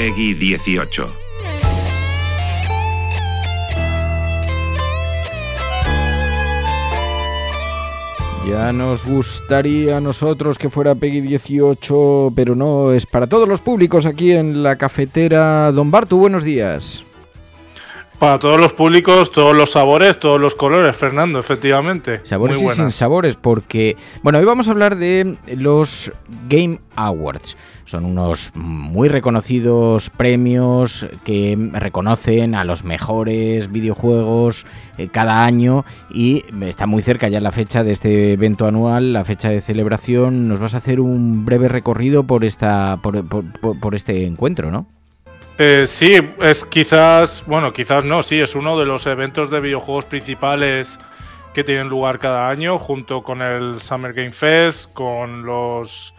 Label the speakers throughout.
Speaker 1: Peggy 18.
Speaker 2: Ya nos gustaría a nosotros que fuera Peggy 18, pero no, es para todos los públicos aquí en la cafetera. Don Bartu, buenos días.
Speaker 3: Para todos los públicos, todos los sabores, todos los colores, Fernando, efectivamente.
Speaker 2: Sabores y sin sabores, porque, bueno, hoy vamos a hablar de los Game Awards. Son unos muy reconocidos premios que reconocen a los mejores videojuegos eh, cada año y está muy cerca ya la fecha de este evento anual, la fecha de celebración. Nos vas a hacer un breve recorrido por esta por, por este encuentro, ¿no?
Speaker 3: Eh, sí, es quizás, bueno, quizás no, sí, es uno de los eventos de videojuegos principales que tienen lugar cada año, junto con el Summer Game Fest, con los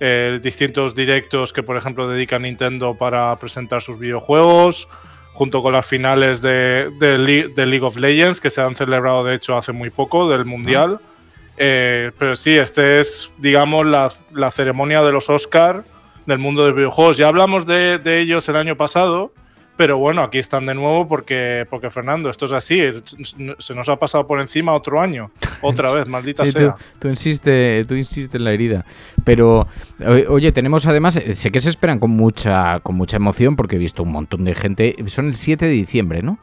Speaker 3: eh, distintos directos que, por ejemplo, dedica Nintendo para presentar sus videojuegos, junto con las finales de, League of Legends, que se han celebrado, de hecho, hace muy poco, del Mundial. Eh, pero sí, este es, digamos, la, la ceremonia de los Oscar del mundo de videojuegos. Ya hablamos de, ellos el año pasado, pero bueno, aquí están de nuevo porque, porque Fernando, esto es así, se nos ha pasado por encima otro año, otra vez, maldita sea.
Speaker 2: Tú, insiste, tú insistes en la herida. Pero, oye, tenemos además, eh, sé que se esperan con mucha, con mucha emoción porque he visto un montón de gente, son el 7 de diciembre, ¿no?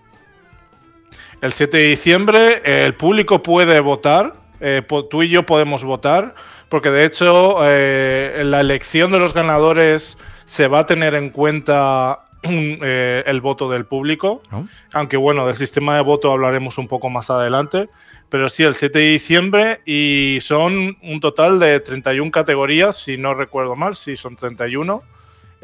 Speaker 3: El 7 de diciembre el público puede votar, eh, tú y yo podemos votar porque de hecho eh, en la elección de los ganadores se va a tener en cuenta eh, el voto del público, oh. aunque bueno, del sistema de voto hablaremos un poco más adelante, pero sí, el 7 de diciembre y son un total de 31 categorías, si no recuerdo mal, sí, son 31.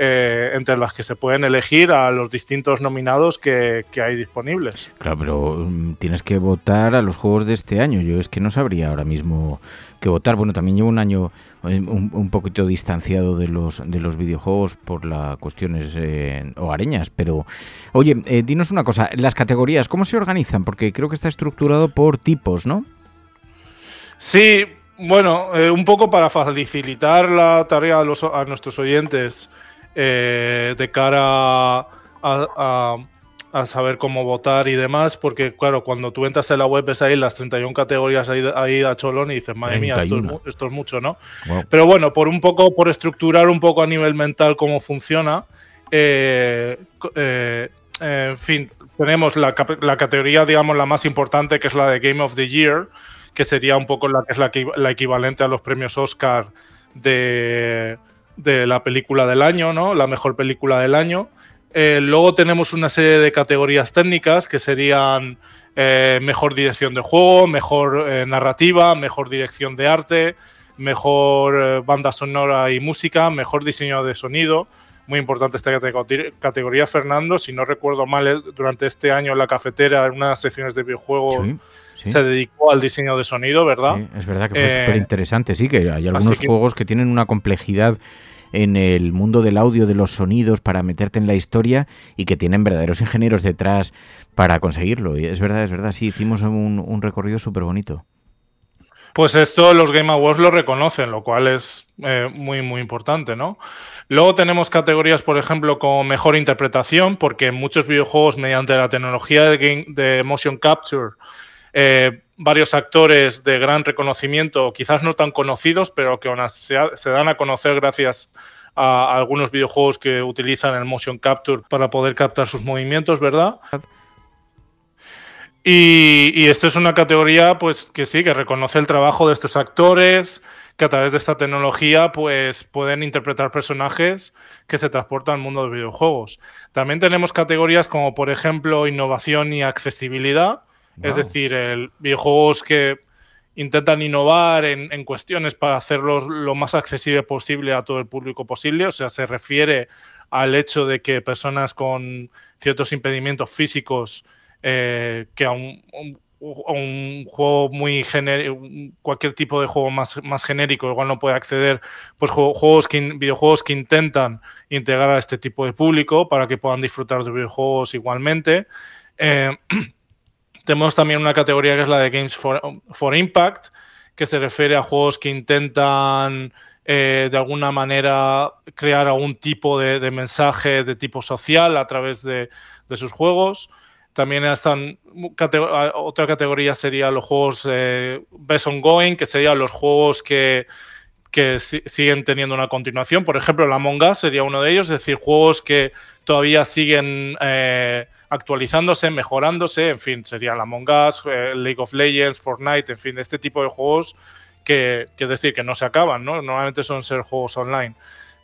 Speaker 3: Eh, entre las que se pueden elegir a los distintos nominados que, que, hay disponibles.
Speaker 2: Claro, pero mm, tienes que votar a los juegos de este año. Yo es que no sabría ahora mismo que votar. Bueno, también llevo un año eh, un, poquito distanciado de los de los videojuegos por las cuestiones eh, hogareñas, pero oye, eh, dinos una cosa, las categorías, ¿cómo se organizan? Porque creo que está estructurado por tipos, ¿no?
Speaker 3: Sí, bueno, un poco para facilitar la tarea a, los, a nuestros oyentes de cara a a saber cómo votar y demás, porque claro, cuando tú entras en la web ves ahí las 31 categorías ahí, a cholón y dices, madre mía, esto es, mucho, ¿no? Pero bueno, por un poco, por estructurar un poco a nivel mental cómo funciona, eh, eh, en fin, tenemos la, categoría, digamos, la más importante, que es la de Game of the Year, que sería un poco la que es la, la equivalente a los premios Oscar de, de la película del año, ¿no? La mejor película del año. Eh, luego tenemos una serie de categorías técnicas que serían eh, mejor dirección de juego, mejor eh, narrativa, mejor dirección de arte, mejor banda sonora y música, mejor diseño de sonido. Muy importante esta categoría, Fernando. Si no recuerdo mal, durante este año en la cafetera, en unas secciones de videojuegos, se dedicó al diseño de sonido, ¿verdad?
Speaker 2: es verdad que fue súper interesante, sí, que hay algunos juegos que tienen una complejidad en el mundo del audio, de los sonidos, para meterte en la historia y que tienen verdaderos ingenieros detrás para conseguirlo. Y es verdad, es verdad, sí, hicimos un, recorrido súper bonito.
Speaker 3: Pues esto los Game Awards lo reconocen, lo cual es eh, muy, muy importante, ¿no? Luego tenemos categorías, por ejemplo, como mejor interpretación, porque muchos videojuegos, mediante la tecnología de motion capture, eh, varios actores de gran reconocimiento, quizás no tan conocidos, pero que se, se dan a conocer gracias a algunos videojuegos que utilizan el motion capture para poder captar sus movimientos, ¿verdad? Y, esto es una categoría, pues, que sí, que reconoce el trabajo de estos actores, que a través de esta tecnología, pues, pueden interpretar personajes que se transportan al mundo de videojuegos. También tenemos categorías como, por ejemplo, innovación y accesibilidad, es decir, el, videojuegos que intentan innovar en, en, cuestiones para hacerlos lo más accesible posible a todo el público posible, o sea, se refiere al hecho de que personas con ciertos impedimentos físicos eh, que a un, juego muy genérico, cualquier tipo de juego más, más genérico, igual no puede acceder, pues juegos que, videojuegos que intentan integrar a este tipo de público para que puedan disfrutar de videojuegos igualmente. Eh, tenemos también una categoría que es la de Games for, Impact, que se refiere a juegos que intentan eh, de alguna manera crear algún tipo de, mensaje de tipo social a través de, sus juegos. También están otra categoría sería los juegos eh, best ongoing, que serían los juegos que, que siguen teniendo una continuación. Por ejemplo, la Among Us sería uno de ellos, es decir, juegos que todavía siguen eh, actualizándose, mejorándose. En fin, sería la Among Us, eh, League of Legends, Fortnite, en fin, este tipo de juegos que, que decir que no se acaban, ¿no? Normalmente son ser juegos online.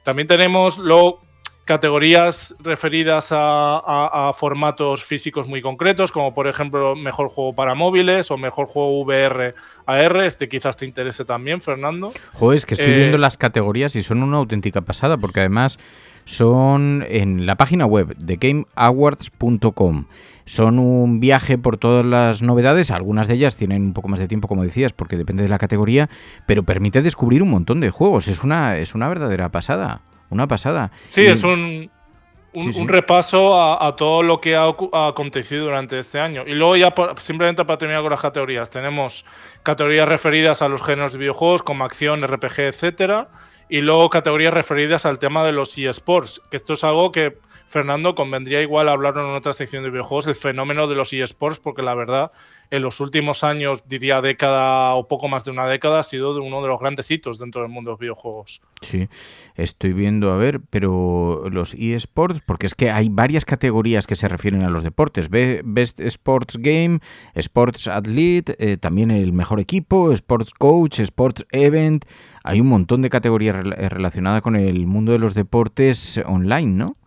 Speaker 3: También tenemos lo categorías referidas a, formatos físicos muy concretos, como por ejemplo mejor juego para móviles o mejor juego VR AR. Este quizás te interese también, Fernando.
Speaker 2: Joder, es que estoy viendo eh, las categorías y son una auténtica pasada, porque además son en la página web de gameawards.com. Son un viaje por todas las novedades, algunas de ellas tienen un poco más de tiempo, como decías, porque depende de la categoría, pero permite descubrir un montón de juegos. Es una, es una verdadera pasada. Una pasada.
Speaker 3: Sí, es un, un, repaso a, todo lo que ha, acontecido durante este año. Y luego ya simplemente para terminar con las categorías, tenemos categorías referidas a los géneros de videojuegos como acción, RPG, etcétera, y luego categorías referidas al tema de los eSports, que esto es algo que Fernando convendría igual hablarlo en otra sección de videojuegos, el fenómeno de los eSports, porque la verdad en los últimos años, diría década o poco más de una década, ha sido uno de los grandes hitos dentro del mundo de los videojuegos.
Speaker 2: Sí, estoy viendo, a ver, pero los eSports, porque es que hay varias categorías que se refieren a los deportes. Best Sports Game, Sports Athlete, eh, también el mejor equipo, Sports Coach, Sports Event. Hay un montón de categorías relacionadas con el mundo de los deportes online, ¿no?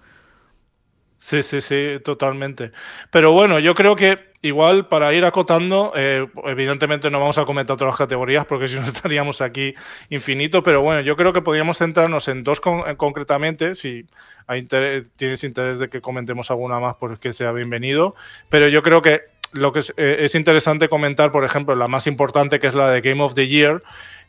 Speaker 3: Sí, sí, sí, totalmente. Pero bueno, yo creo que igual para ir acotando, eh, evidentemente no vamos a comentar todas las categorías porque si no estaríamos aquí infinito, pero bueno, yo creo que podríamos centrarnos en dos concretamente, si hay tienes interés de que comentemos alguna más, pues que sea bienvenido, pero yo creo que lo que es, eh, es interesante comentar, por ejemplo, la más importante que es la de Game of the Year,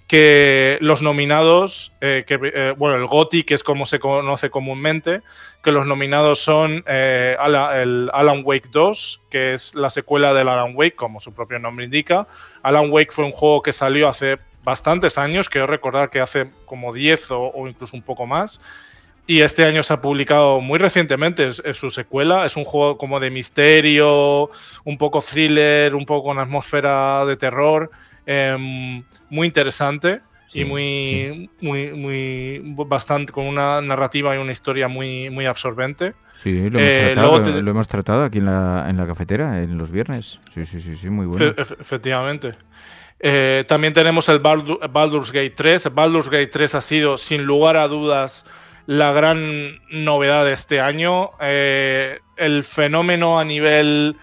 Speaker 3: que los nominados, eh, que, eh, bueno, el GOTI, que es como se conoce comúnmente, que los nominados son eh, el Alan Wake 2, que es la secuela del Alan Wake, como su propio nombre indica. Alan Wake fue un juego que salió hace bastantes años, quiero recordar que hace como 10 o, incluso un poco más. Y este año se ha publicado muy recientemente es, su secuela. Es un juego como de misterio, un poco thriller, un poco con atmósfera de terror. Em, muy interesante y muy, muy, muy, bastante, con una narrativa y una historia muy, muy absorbente.
Speaker 2: Sí, lo hemos, eh, tratado, lo, hemos tratado aquí en la, en la, cafetera en los viernes. Sí, sí, sí, sí muy bueno.
Speaker 3: efectivamente. Eh, también tenemos el Baldur's Gate 3. Baldur's Gate 3 ha sido, sin lugar a dudas, la gran novedad de este año. Eh, el fenómeno a nivel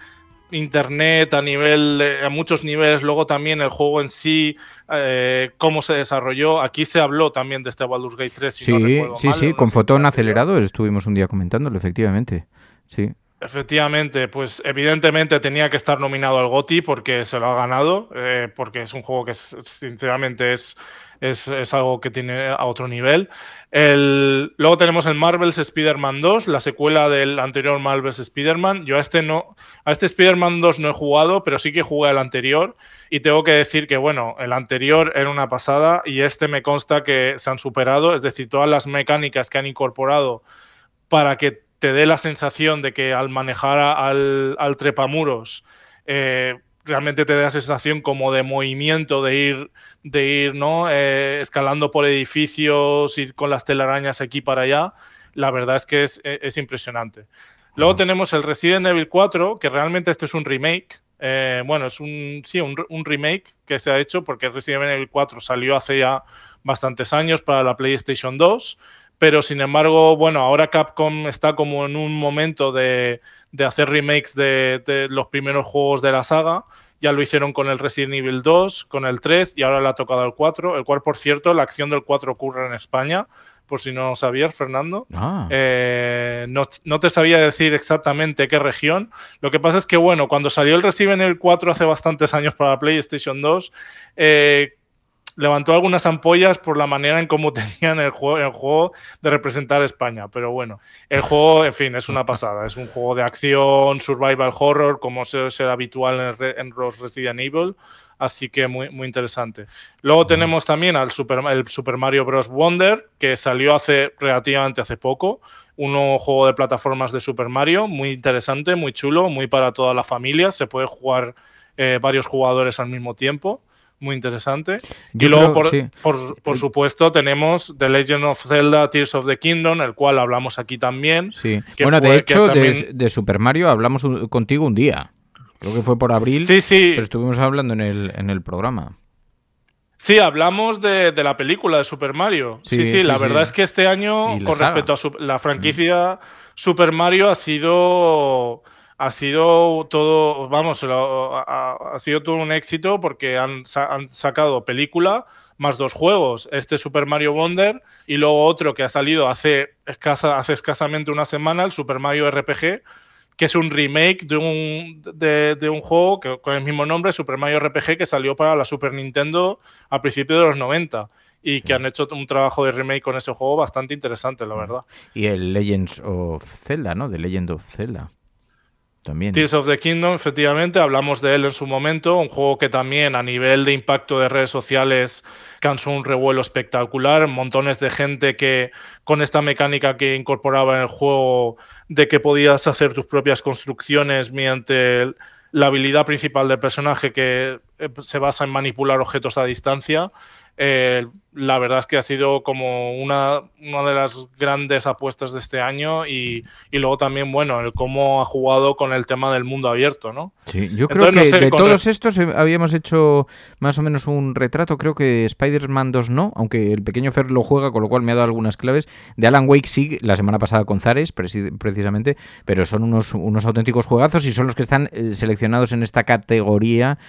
Speaker 3: internet a nivel a muchos niveles luego también el juego en sí eh, cómo se desarrolló. Aquí se habló también de este Baldur's Gate 3
Speaker 2: sí sí sí con fotón acelerado estuvimos un día comentándolo efectivamente. Sí
Speaker 3: Efectivamente, pues evidentemente tenía que estar nominado al GOTY porque se lo ha ganado, eh, porque es un juego que sinceramente es, es, algo que tiene a otro nivel. El, luego tenemos el Marvel's Spider-Man 2, la secuela del anterior Marvel's Spider-Man. Yo a este no, a este Spider-Man 2 no he jugado, pero sí que jugué al anterior y tengo que decir que bueno, el anterior era una pasada y este me consta que se han superado, es decir, todas las mecánicas que han incorporado para que te dé la sensación de que al manejar al, trepamuros, eh, realmente te da sensación como de movimiento, de ir, de ir ¿no? Eh, escalando por edificios, ir con las telarañas aquí para allá, la verdad es que es, es impresionante. Luego tenemos el Resident Evil 4, que realmente este es un remake. Eh, bueno, es un, sí, un, un, remake que se ha hecho porque Resident Evil 4 salió hace ya bastantes años para la PlayStation 2 pero sin embargo, bueno, ahora Capcom está como en un momento de, de hacer remakes de, de, los primeros juegos de la saga. Ya lo hicieron con el Resident Evil 2, con el 3 y ahora le ha tocado el 4, el cual, por cierto, la acción del 4 ocurre en España, por si no sabías, Fernando.
Speaker 2: Ah.
Speaker 3: Eh, no, no, te sabía decir exactamente qué región. Lo que pasa es que, bueno, cuando salió el Resident Evil 4 hace bastantes años para PlayStation 2, eh, levantó algunas ampollas por la manera en cómo tenían el juego, de representar España. Pero bueno, el juego, en fin, es una pasada. Es un juego de acción, survival horror, como suele ser habitual en, en los Resident Evil. Así que muy, muy interesante. Luego tenemos también al Super, el Super Mario Bros. Wonder, que salió hace relativamente hace poco. Un nuevo juego de plataformas de Super Mario, muy interesante, muy chulo, muy para toda la familia. Se puede jugar eh, varios jugadores al mismo tiempo muy interesante.
Speaker 2: Yo
Speaker 3: y luego,
Speaker 2: creo,
Speaker 3: por,
Speaker 2: sí.
Speaker 3: por, por, supuesto, tenemos The Legend of Zelda Tears of the Kingdom, el cual hablamos aquí también.
Speaker 2: Sí. Bueno, de hecho, también... de, de, Super Mario hablamos un, contigo un día. Creo que fue por abril.
Speaker 3: Sí, sí.
Speaker 2: Pero estuvimos hablando en el, en el programa.
Speaker 3: Sí, hablamos de, de, la película de Super Mario. Sí, sí, sí, sí la sí, verdad es que este año, con saga. respecto a su, la franquicia mm. Super Mario, ha sido ha sido todo, vamos, ha, ha, sido todo un éxito porque han, han, sacado película más dos juegos, este Super Mario Wonder y luego otro que ha salido hace, escasa, hace escasamente una semana, el Super Mario RPG, que es un remake de un, de, de un juego que, con el mismo nombre, Super Mario RPG, que salió para la Super Nintendo a principios de los 90 y que han hecho un trabajo de remake con ese juego bastante interesante, la verdad.
Speaker 2: Y el Legends of Zelda, ¿no? The Legend of Zelda.
Speaker 3: Tears of the Kingdom, efectivamente, hablamos de él en su momento, un juego que también a nivel de impacto de redes sociales causó un revuelo espectacular, montones de gente que con esta mecánica que incorporaba en el juego de que podías hacer tus propias construcciones mediante la habilidad principal del personaje que eh, se basa en manipular objetos a distancia, eh, la verdad es que ha sido como una, una, de las grandes apuestas de este año y, y, luego también, bueno, el cómo ha jugado con el tema del mundo abierto, ¿no?
Speaker 2: Sí, yo creo Entonces, que no sé, de todos estos habíamos hecho más o menos un retrato, creo que Spider-Man 2 no, aunque el pequeño Fer lo juega, con lo cual me ha dado algunas claves. De Alan Wake sí, la semana pasada con Zares, precisamente, pero son unos, unos auténticos juegazos y son los que están eh, seleccionados en esta categoría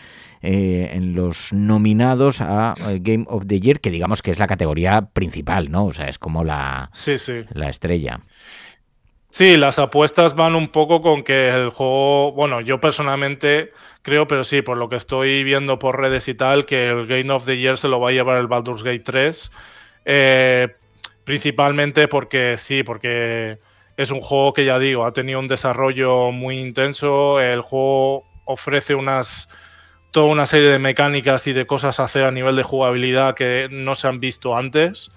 Speaker 2: eh, en los nominados a eh, Game of the Year, que digamos que es la categoría principal, ¿no? O sea, es como la,
Speaker 3: sí, sí.
Speaker 2: la estrella.
Speaker 3: Sí, las apuestas van un poco con que el juego, bueno, yo personalmente creo, pero sí, por lo que estoy viendo por redes y tal, que el Game of the Year se lo va a llevar el Baldur's Gate 3. Eh, principalmente porque sí, porque es un juego que ya digo, ha tenido un desarrollo muy intenso, el juego ofrece unas toda una serie de mecánicas y de cosas a hacer a nivel de jugabilidad que no se han visto antes.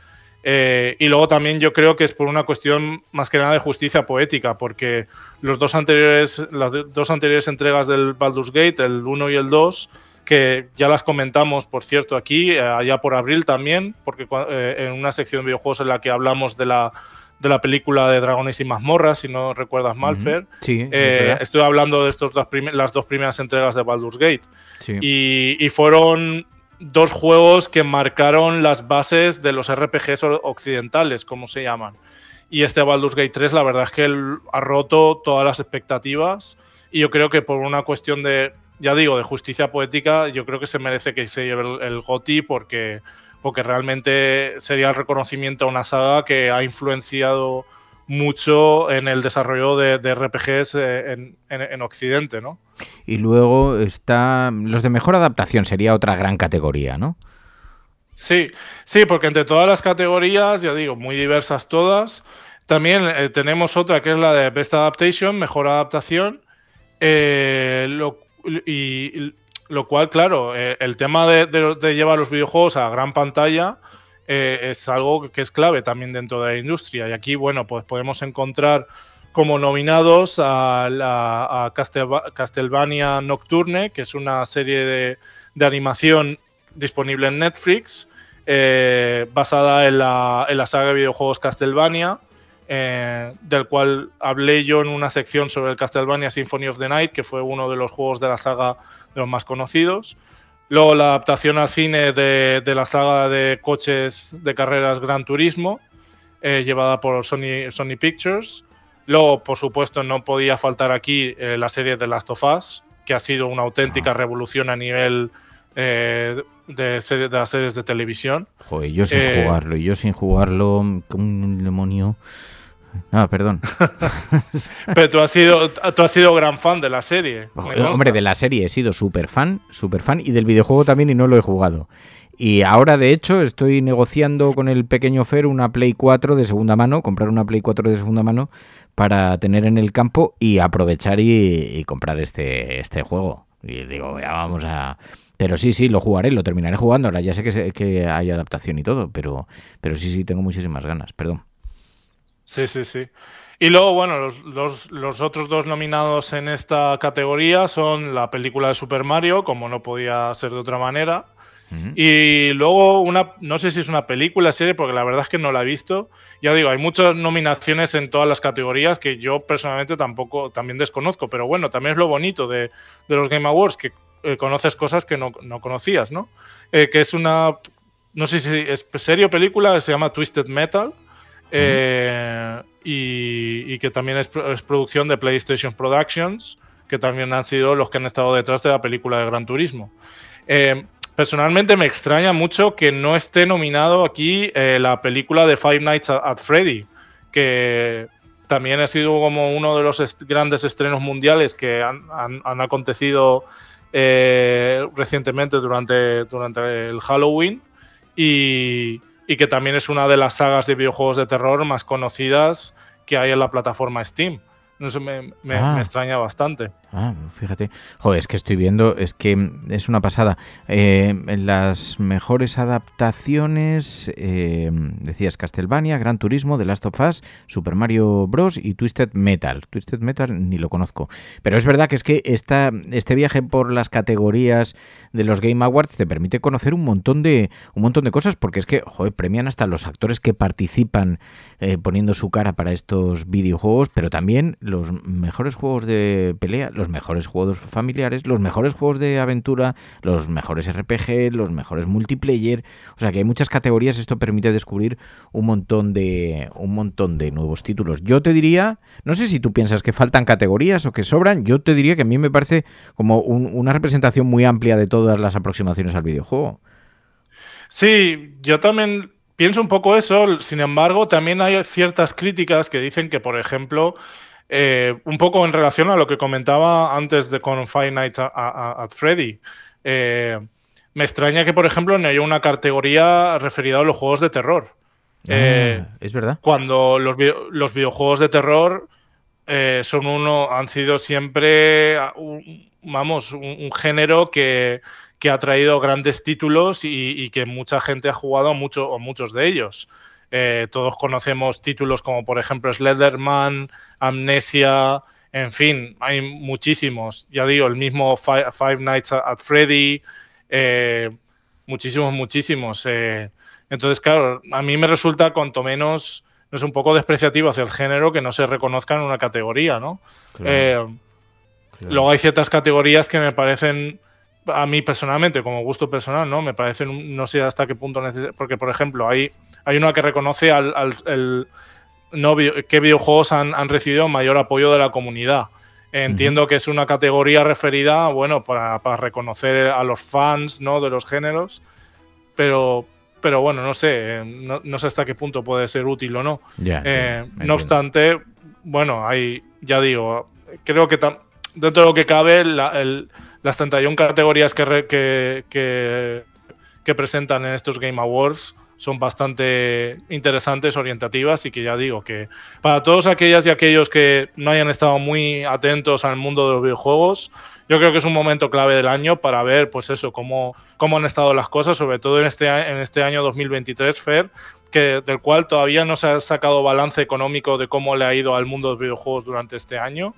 Speaker 3: Eh, y luego también yo creo que es por una cuestión más que nada de justicia poética, porque los dos anteriores, las dos anteriores entregas del Baldur's Gate, el 1 y el 2, que ya las comentamos, por cierto, aquí, eh, allá por abril también, porque eh, en una sección de videojuegos en la que hablamos de la de la película de Dragones y Mazmorras, si no recuerdas mal, Fer.
Speaker 2: Uh -huh. Sí,
Speaker 3: eh, estoy hablando de estos dos las dos primeras entregas de Baldur's Gate.
Speaker 2: Sí.
Speaker 3: Y, y, fueron dos juegos que marcaron las bases de los RPGs occidentales, como se llaman. Y este Baldur's Gate 3, la verdad es que él ha roto todas las expectativas. Y yo creo que por una cuestión de, ya digo, de justicia poética, yo creo que se merece que se lleve el, el GOTI porque porque realmente sería el reconocimiento a una saga que ha influenciado mucho en el desarrollo de, de RPGs eh, en, en, en, Occidente, ¿no?
Speaker 2: Y luego está los de mejor adaptación sería otra gran categoría, ¿no?
Speaker 3: Sí, sí, porque entre todas las categorías, ya digo, muy diversas todas, también eh, tenemos otra que es la de Best Adaptation, mejor adaptación, eh, lo, y, lo cual, claro, eh, el tema de, llevar los videojuegos a gran pantalla eh, es algo que es clave también dentro de la industria. Y aquí, bueno, pues podemos encontrar como nominados a, a Castlevania Nocturne, que es una serie de, de animación disponible en Netflix, eh, basada en la, en la, saga de videojuegos Castlevania, eh, del cual hablé yo en una sección sobre el Castlevania Symphony of the Night, que fue uno de los juegos de la saga de los más conocidos. Luego la adaptación al cine de, de la saga de coches de carreras Gran Turismo, eh, llevada por Sony, Sony Pictures. Luego, por supuesto, no podía faltar aquí eh, la serie de Last of Us, que ha sido una auténtica revolución a nivel eh, de, serie, de, las series de televisión.
Speaker 2: Joder, yo sin
Speaker 3: Eh,
Speaker 2: jugarlo, yo sin jugarlo, como un demonio. Ah, perdón.
Speaker 3: Pero tú has sido, tú has sido gran fan de la serie.
Speaker 2: Joder. Hombre, de la serie he sido súper fan, súper fan, y del videojuego también y no lo he jugado. Y ahora, de hecho, estoy negociando con el pequeño Fer una Play 4 de segunda mano, comprar una Play 4 de segunda mano para tener en el campo y aprovechar y, y comprar este, este juego. Y digo, ya vamos a... Pero sí, sí, lo jugaré, lo terminaré jugando. Ahora ya sé que, se- que hay adaptación y todo, pero, pero sí, sí, tengo muchísimas ganas, perdón.
Speaker 3: Sí, sí, sí. Y luego, bueno, los, los- los otros dos nominados en esta categoría son la película de Super Mario, como no podía ser de otra manera. Y luego una, no sé si es una película, serie, porque la verdad es que no la he visto. Ya digo, hay muchas nominaciones en todas las categorías que yo personalmente tampoco, también desconozco. Pero bueno, también es lo bonito de, de los Game Awards, que eh, conoces cosas que no, no conocías, ¿no? Eh, que es una, no sé si es serie o película, se llama Twisted Metal. eh, y, y que también es, pro- es producción de PlayStation Productions, que también han sido los que han estado detrás de la película de Gran Turismo. Personalmente me extraña mucho que no esté nominado aquí la película de Five Nights at, at Freddy, que también ha sido como uno de los est- grandes estrenos mundiales que han, han- han acontecido eh, recientemente durante, durante el Halloween y, y que también es una de las sagas de videojuegos de terror más conocidas que hay en la plataforma Steam. No sé, me, me-
Speaker 2: Ah.
Speaker 3: me extraña bastante.
Speaker 2: Ah, fíjate. Joder, es que estoy viendo, es que es una pasada. Eh, las mejores adaptaciones, eh, decías Castlevania, Gran Turismo, The Last of Us, Super Mario Bros. y Twisted Metal. Twisted Metal ni lo conozco. Pero es verdad que es que esta, este viaje por las categorías de los Game Awards te permite conocer un montón de, un montón de cosas, porque es que, premian hasta los actores que participan eh, poniendo su cara para estos videojuegos, pero también los mejores juegos de pelea, mejores juegos familiares, los mejores juegos de aventura, los mejores RPG, los mejores multiplayer. O sea que hay muchas categorías, esto permite descubrir un montón de un montón de nuevos títulos. Yo te diría, no sé si tú piensas que faltan categorías o que sobran, yo te diría que a mí me parece como un- una representación muy amplia de todas las aproximaciones al videojuego.
Speaker 3: Sí, yo también pienso un poco eso. Sin embargo, también hay ciertas críticas que dicen que, por ejemplo, eh, un poco en relación a lo que comentaba antes de con Five Nights at Freddy. eh, me extraña que, por ejemplo, no haya una categoría referida a los juegos de terror. Eh,
Speaker 2: Ah, es verdad.
Speaker 3: cuando los, vi- los videojuegos de terror eh, son uno, han sido siempre, ah, un- vamos, un, un género que, que ha traído grandes títulos y, y que mucha gente ha jugado a mucho, o muchos de ellos. Eh, todos conocemos títulos como, por ejemplo, Slenderman, Amnesia, en fin, hay muchísimos. Ya digo, el mismo Fi- Five Nights at Freddy, eh, muchísimos, muchísimos. eh, entonces, claro, a mí me resulta cuanto menos, no es un poco despreciativo hacia el género que no se reconozca en una categoría, ¿no?
Speaker 2: Claro, claro.
Speaker 3: Luego hay ciertas categorías que me parecen, a mí personalmente, como gusto personal, ¿no? Me parecen, un- no sé hasta qué punto neces- Porque, por ejemplo, hay, hay una que reconoce al, al- el- no, qué videojuegos han, han recibido mayor apoyo de la comunidad. Entiendo que es una categoría referida, bueno, para, para reconocer a los fans, ¿no? De los géneros, pero, pero bueno, no sé, no, no sé hasta qué punto puede ser útil o no. Eh, no obstante, bueno, hay, ya digo, creo que tam- dentro de lo que cabe, la- el- las 31 categorías que, que presentan en estos Game Awards son bastante interesantes, orientativas y que ya digo que para todos aquellas y aquellos que no hayan estado muy atentos al mundo de los videojuegos, yo creo que es un momento clave del año para ver, pues eso, cómo, cómo han estado las cosas, sobre todo en este, en este año 2023, Fer, que, del cual todavía no se ha sacado balance económico de cómo le ha ido al mundo de los videojuegos durante este año.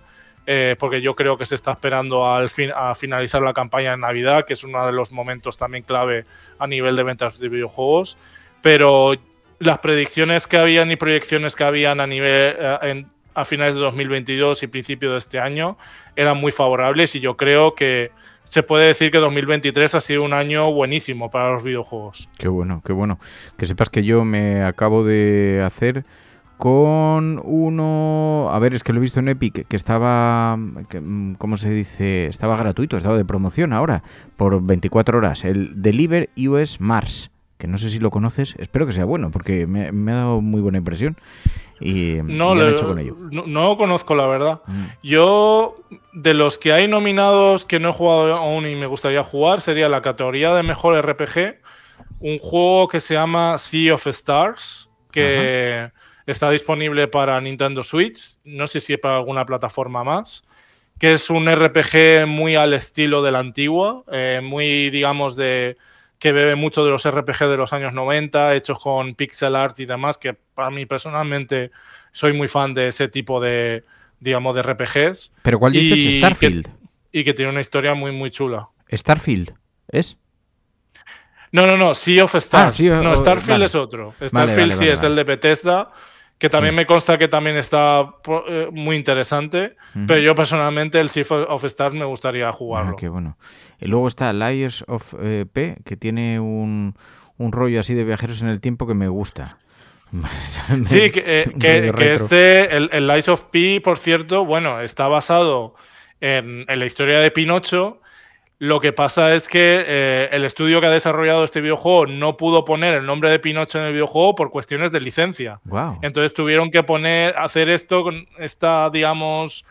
Speaker 3: Eh, porque yo creo que se está esperando al fin, a finalizar la campaña de Navidad, que es uno de los momentos también clave a nivel de ventas de videojuegos. Pero las predicciones que habían y proyecciones que habían a nivel eh, a finales de 2022 y principio de este año eran muy favorables y yo creo que se puede decir que 2023 ha sido un año buenísimo para los videojuegos.
Speaker 2: Qué bueno, qué bueno. Que sepas que yo me acabo de hacer con uno, a ver, es que lo he visto en Epic, que estaba, mm, ¿cómo se dice? Estaba gratuito, estaba de promoción ahora, por 24 horas, el Deliver US Mars, que no sé si lo conoces, espero que sea bueno, porque me, ha dado muy buena impresión. Y,
Speaker 3: no, lo, he hecho con ello. No, conozco, la verdad. Mm. Yo, de los que hay nominados que no he jugado aún y me gustaría jugar, sería la categoría de mejor RPG, un juego que se llama Sea of Stars, que... Está disponible para Nintendo Switch, no sé si es para alguna plataforma más, que es un RPG muy al estilo de la antigua, eh, muy, digamos, de que bebe mucho de los RPG de los años 90, hechos con pixel art y demás, que para mí personalmente soy muy fan de ese tipo de, digamos, de RPGs.
Speaker 2: ¿Pero cuál dices? Starfield.
Speaker 3: y que tiene una historia muy, muy chula.
Speaker 2: Starfield, ¿es?
Speaker 3: No, no, no, Sea of Stars. Ah, no, Starfield es otro. Starfield sí es el de Bethesda que también me consta que también está eh, muy interesante, pero yo personalmente el Sea of Stars me gustaría jugarlo.
Speaker 2: Ah, qué bueno. Y luego está Liars of eh, P, que tiene un, un, rollo así de viajeros en el tiempo que me gusta.
Speaker 3: sí, que, eh, que, este, el, el Lies of P, por cierto, bueno, está basado en, en la historia de Pinocho, lo que pasa es que eh, el estudio que ha desarrollado este videojuego no pudo poner el nombre de Pinocho en el videojuego por cuestiones de licencia. Entonces tuvieron que poner, hacer esto con esta, digamos,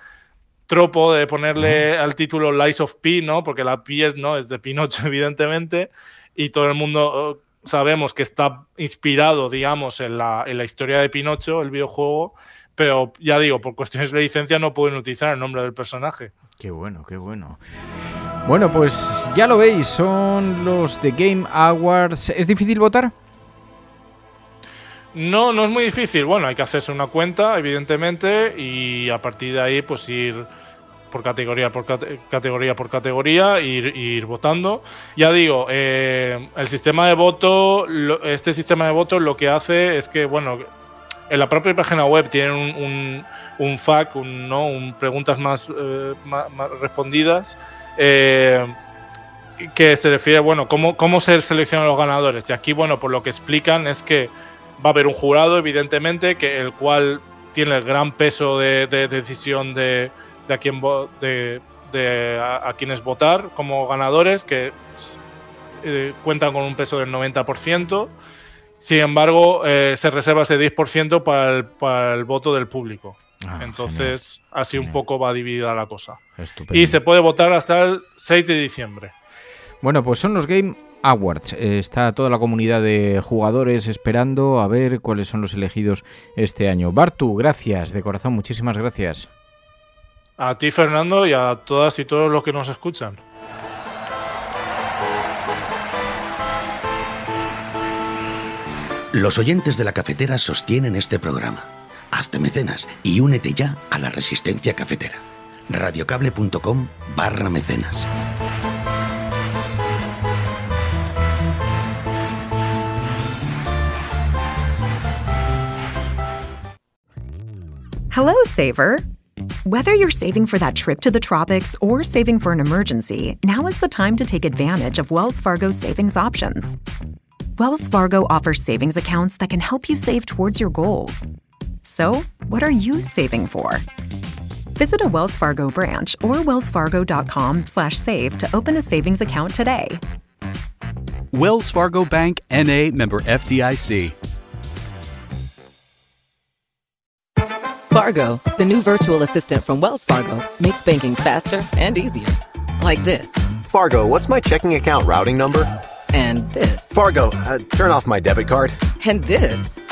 Speaker 3: tropo de ponerle al título Lies of P, ¿no? Porque la P es, ¿no? es de Pinocho, evidentemente, y todo el mundo oh, sabemos que está inspirado, digamos, en la, en la historia de Pinocho, el videojuego, pero ya digo, por cuestiones de licencia no pueden utilizar el nombre del personaje.
Speaker 2: Qué bueno, qué bueno. Bueno, pues ya lo veis, son los The Game Awards. ¿Es difícil votar?
Speaker 3: No, no es muy difícil. Bueno, hay que hacerse una cuenta, evidentemente, y a partir de ahí, pues ir por categoría por categoría por categoría ir, votando. Ya digo, eh, el sistema de voto, este sistema de voto lo que hace es que, bueno, en la propia página web tienen un, un, FAQ, un, ¿no? un preguntas más, eh, más respondidas eh, que se refiere, bueno, cómo, cómo se seleccionan los ganadores. Y aquí, bueno, por lo que explican es que va a haber un jurado, evidentemente, que el cual tiene el gran peso de, decisión de, a quién de a, quienes votar como ganadores, que eh, cuentan con un peso del 90%. Sin embargo, eh, se reserva ese 10% para el, para el voto del público. Ah, Entonces, así un poco va dividida la cosa. Y se puede votar hasta el 6 de diciembre.
Speaker 2: Bueno, pues son los Game Awards. Eh, está toda la comunidad de jugadores esperando a ver cuáles son los elegidos este año. Bartu, gracias, de corazón, muchísimas gracias.
Speaker 3: A ti, Fernando, y a todas y todos los que nos escuchan.
Speaker 4: Los oyentes de la cafetera sostienen este programa. Hazte mecenas y únete ya a la resistencia cafetera. radiocable.com barra mecenas.
Speaker 5: Hello, Saver. Whether you're saving for that trip to the tropics or saving for an emergency, now is the time to take advantage of Wells Fargo's savings options. Wells Fargo offers savings accounts that can help you save towards your goals. So, what are you saving for? Visit a Wells Fargo branch or wellsfargo.com/save to open a savings account today.
Speaker 6: Wells Fargo Bank NA member FDIC.
Speaker 7: Fargo, the new virtual assistant from Wells Fargo, makes banking faster and easier. Like this.
Speaker 8: Fargo, what's my checking account routing number?
Speaker 7: And this.
Speaker 8: Fargo, uh, turn off my debit card.
Speaker 7: And this.